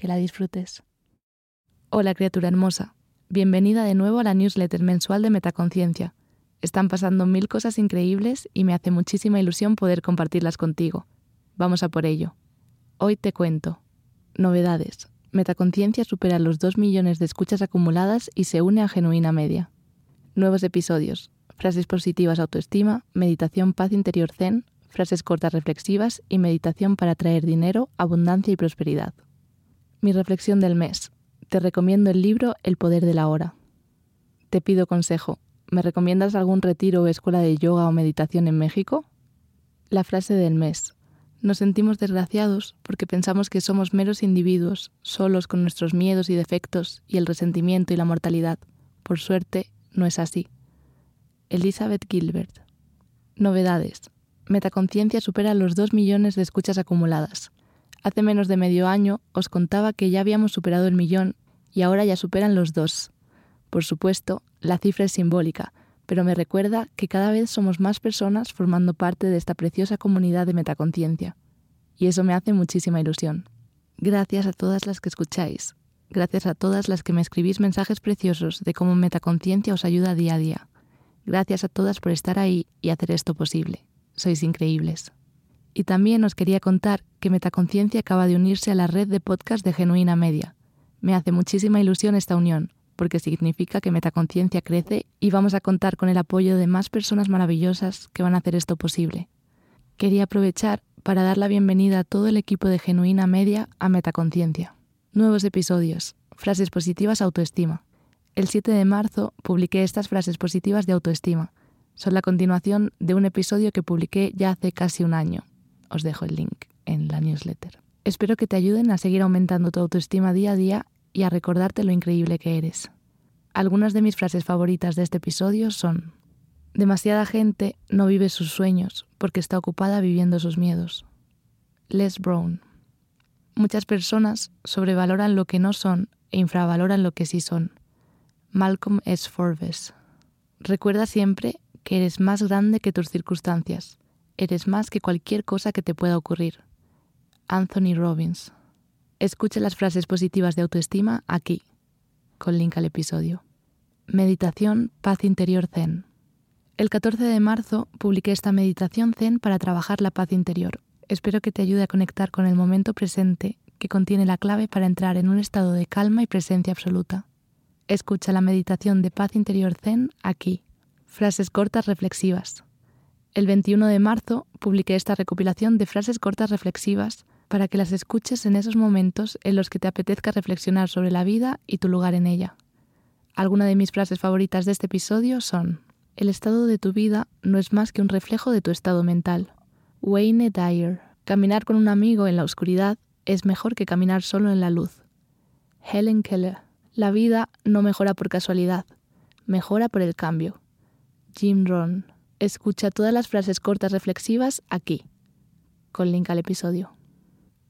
Que la disfrutes. Hola criatura hermosa, bienvenida de nuevo a la newsletter mensual de Metaconciencia. Están pasando mil cosas increíbles y me hace muchísima ilusión poder compartirlas contigo. Vamos a por ello. Hoy te cuento. Novedades. Metaconciencia supera los 2 millones de escuchas acumuladas y se une a Genuina Media. Nuevos episodios. Frases positivas autoestima, meditación paz interior zen, frases cortas reflexivas y meditación para traer dinero, abundancia y prosperidad. Mi reflexión del mes. Te recomiendo el libro El poder de la hora. Te pido consejo. ¿Me recomiendas algún retiro o escuela de yoga o meditación en México? La frase del mes. Nos sentimos desgraciados porque pensamos que somos meros individuos, solos con nuestros miedos y defectos y el resentimiento y la mortalidad. Por suerte, no es así. Elizabeth Gilbert. Novedades. Metaconciencia supera los 2 millones de escuchas acumuladas. Hace menos de medio año os contaba que ya habíamos superado el millón y ahora ya superan los dos. Por supuesto, la cifra es simbólica, pero me recuerda que cada vez somos más personas formando parte de esta preciosa comunidad de metaconciencia. Y eso me hace muchísima ilusión. Gracias a todas las que escucháis. Gracias a todas las que me escribís mensajes preciosos de cómo metaconciencia os ayuda día a día. Gracias a todas por estar ahí y hacer esto posible sois increíbles. Y también os quería contar que Metaconciencia acaba de unirse a la red de podcast de Genuina Media. Me hace muchísima ilusión esta unión, porque significa que Metaconciencia crece y vamos a contar con el apoyo de más personas maravillosas que van a hacer esto posible. Quería aprovechar para dar la bienvenida a todo el equipo de Genuina Media a Metaconciencia. Nuevos episodios, frases positivas autoestima. El 7 de marzo publiqué estas frases positivas de autoestima son la continuación de un episodio que publiqué ya hace casi un año. Os dejo el link en la newsletter. Espero que te ayuden a seguir aumentando tu autoestima día a día y a recordarte lo increíble que eres. Algunas de mis frases favoritas de este episodio son Demasiada gente no vive sus sueños porque está ocupada viviendo sus miedos. Les Brown. Muchas personas sobrevaloran lo que no son e infravaloran lo que sí son. Malcolm S. Forbes. Recuerda siempre que eres más grande que tus circunstancias, eres más que cualquier cosa que te pueda ocurrir. Anthony Robbins. Escucha las frases positivas de autoestima aquí, con link al episodio. Meditación Paz Interior Zen. El 14 de marzo publiqué esta meditación Zen para trabajar la paz interior. Espero que te ayude a conectar con el momento presente que contiene la clave para entrar en un estado de calma y presencia absoluta. Escucha la meditación de paz interior Zen aquí, Frases cortas reflexivas. El 21 de marzo publiqué esta recopilación de frases cortas reflexivas para que las escuches en esos momentos en los que te apetezca reflexionar sobre la vida y tu lugar en ella. Algunas de mis frases favoritas de este episodio son El estado de tu vida no es más que un reflejo de tu estado mental. Wayne Dyer. Caminar con un amigo en la oscuridad es mejor que caminar solo en la luz. Helen Keller. La vida no mejora por casualidad, mejora por el cambio. Jim Ron. Escucha todas las frases cortas reflexivas aquí, con link al episodio.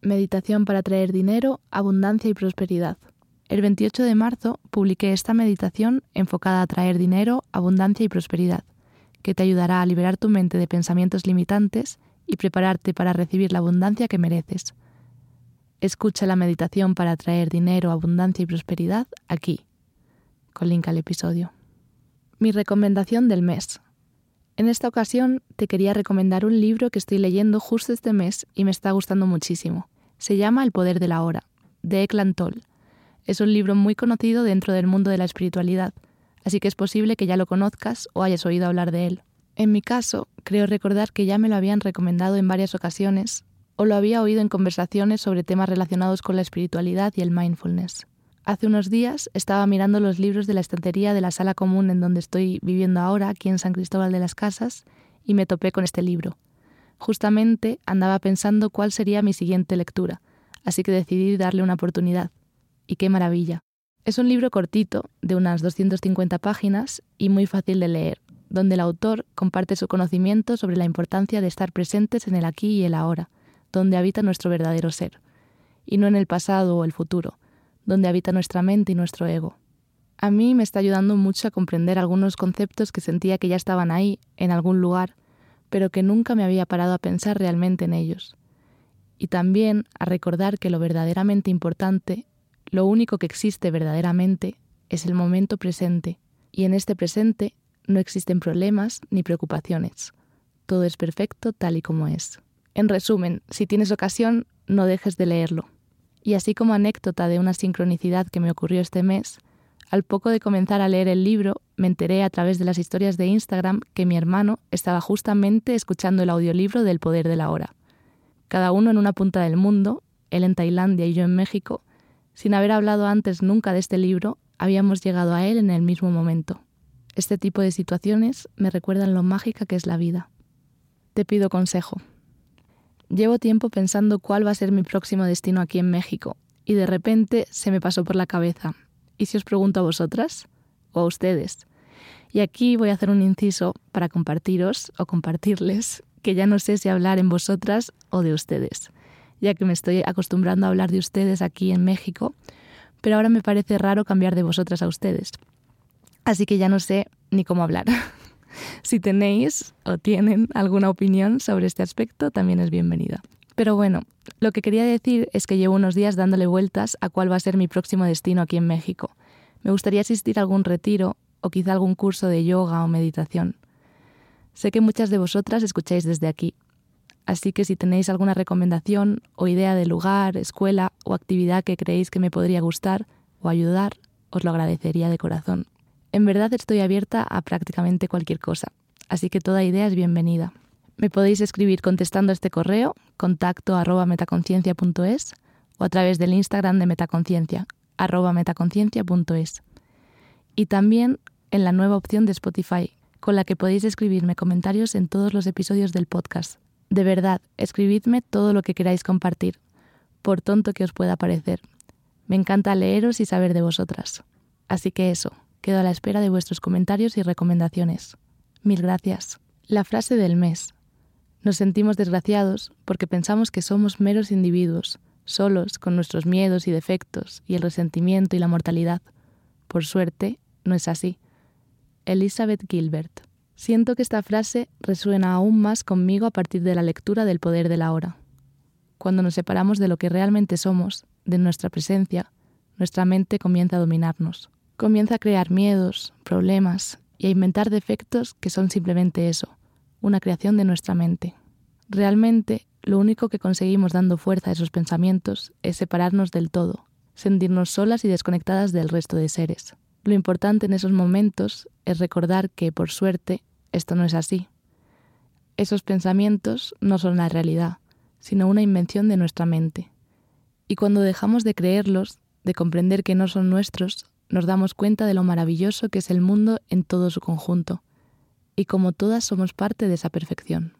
Meditación para traer dinero, abundancia y prosperidad. El 28 de marzo publiqué esta meditación enfocada a traer dinero, abundancia y prosperidad, que te ayudará a liberar tu mente de pensamientos limitantes y prepararte para recibir la abundancia que mereces. Escucha la meditación para traer dinero, abundancia y prosperidad aquí, con link al episodio mi recomendación del mes. En esta ocasión te quería recomendar un libro que estoy leyendo justo este mes y me está gustando muchísimo. Se llama El poder de la hora, de Eklan Toll. Es un libro muy conocido dentro del mundo de la espiritualidad, así que es posible que ya lo conozcas o hayas oído hablar de él. En mi caso, creo recordar que ya me lo habían recomendado en varias ocasiones o lo había oído en conversaciones sobre temas relacionados con la espiritualidad y el mindfulness. Hace unos días estaba mirando los libros de la estantería de la sala común en donde estoy viviendo ahora, aquí en San Cristóbal de las Casas, y me topé con este libro. Justamente andaba pensando cuál sería mi siguiente lectura, así que decidí darle una oportunidad. Y qué maravilla. Es un libro cortito, de unas 250 páginas y muy fácil de leer, donde el autor comparte su conocimiento sobre la importancia de estar presentes en el aquí y el ahora, donde habita nuestro verdadero ser, y no en el pasado o el futuro, donde habita nuestra mente y nuestro ego. A mí me está ayudando mucho a comprender algunos conceptos que sentía que ya estaban ahí, en algún lugar, pero que nunca me había parado a pensar realmente en ellos. Y también a recordar que lo verdaderamente importante, lo único que existe verdaderamente, es el momento presente, y en este presente no existen problemas ni preocupaciones. Todo es perfecto tal y como es. En resumen, si tienes ocasión, no dejes de leerlo. Y así como anécdota de una sincronicidad que me ocurrió este mes, al poco de comenzar a leer el libro, me enteré a través de las historias de Instagram que mi hermano estaba justamente escuchando el audiolibro del Poder de la Hora. Cada uno en una punta del mundo, él en Tailandia y yo en México, sin haber hablado antes nunca de este libro, habíamos llegado a él en el mismo momento. Este tipo de situaciones me recuerdan lo mágica que es la vida. Te pido consejo. Llevo tiempo pensando cuál va a ser mi próximo destino aquí en México, y de repente se me pasó por la cabeza. ¿Y si os pregunto a vosotras? ¿O a ustedes? Y aquí voy a hacer un inciso para compartiros o compartirles que ya no sé si hablar en vosotras o de ustedes, ya que me estoy acostumbrando a hablar de ustedes aquí en México, pero ahora me parece raro cambiar de vosotras a ustedes. Así que ya no sé ni cómo hablar. Si tenéis o tienen alguna opinión sobre este aspecto, también es bienvenida. Pero bueno, lo que quería decir es que llevo unos días dándole vueltas a cuál va a ser mi próximo destino aquí en México. Me gustaría asistir a algún retiro o quizá algún curso de yoga o meditación. Sé que muchas de vosotras escucháis desde aquí, así que si tenéis alguna recomendación o idea de lugar, escuela o actividad que creéis que me podría gustar o ayudar, os lo agradecería de corazón. En verdad estoy abierta a prácticamente cualquier cosa, así que toda idea es bienvenida. Me podéis escribir contestando este correo, contacto arroba metaconciencia.es o a través del Instagram de metaconciencia, arroba metaconciencia.es. Y también en la nueva opción de Spotify, con la que podéis escribirme comentarios en todos los episodios del podcast. De verdad, escribidme todo lo que queráis compartir, por tonto que os pueda parecer. Me encanta leeros y saber de vosotras. Así que eso, Quedo a la espera de vuestros comentarios y recomendaciones. Mil gracias. La frase del mes. Nos sentimos desgraciados porque pensamos que somos meros individuos, solos con nuestros miedos y defectos y el resentimiento y la mortalidad. Por suerte, no es así. Elizabeth Gilbert. Siento que esta frase resuena aún más conmigo a partir de la lectura del poder de la hora. Cuando nos separamos de lo que realmente somos, de nuestra presencia, nuestra mente comienza a dominarnos comienza a crear miedos, problemas y a inventar defectos que son simplemente eso, una creación de nuestra mente. Realmente, lo único que conseguimos dando fuerza a esos pensamientos es separarnos del todo, sentirnos solas y desconectadas del resto de seres. Lo importante en esos momentos es recordar que, por suerte, esto no es así. Esos pensamientos no son la realidad, sino una invención de nuestra mente. Y cuando dejamos de creerlos, de comprender que no son nuestros, nos damos cuenta de lo maravilloso que es el mundo en todo su conjunto, y como todas somos parte de esa perfección.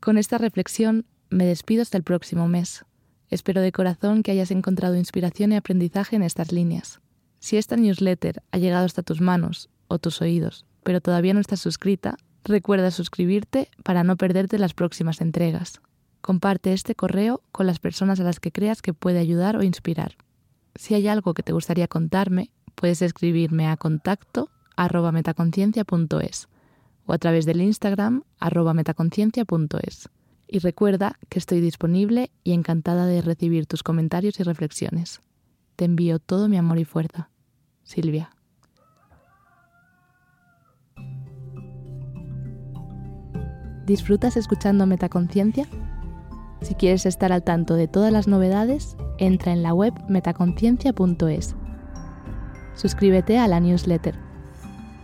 Con esta reflexión me despido hasta el próximo mes. Espero de corazón que hayas encontrado inspiración y aprendizaje en estas líneas. Si esta newsletter ha llegado hasta tus manos o tus oídos, pero todavía no estás suscrita, recuerda suscribirte para no perderte las próximas entregas. Comparte este correo con las personas a las que creas que puede ayudar o inspirar. Si hay algo que te gustaría contarme, puedes escribirme a contacto arroba metaconciencia.es o a través del Instagram arroba metaconciencia.es. Y recuerda que estoy disponible y encantada de recibir tus comentarios y reflexiones. Te envío todo mi amor y fuerza. Silvia. ¿Disfrutas escuchando Metaconciencia? Si quieres estar al tanto de todas las novedades, entra en la web metaconciencia.es Suscríbete a la newsletter.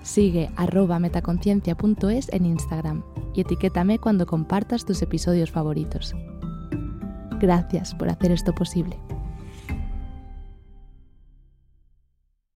Sigue arroba metaconciencia.es en Instagram y etiquétame cuando compartas tus episodios favoritos. Gracias por hacer esto posible.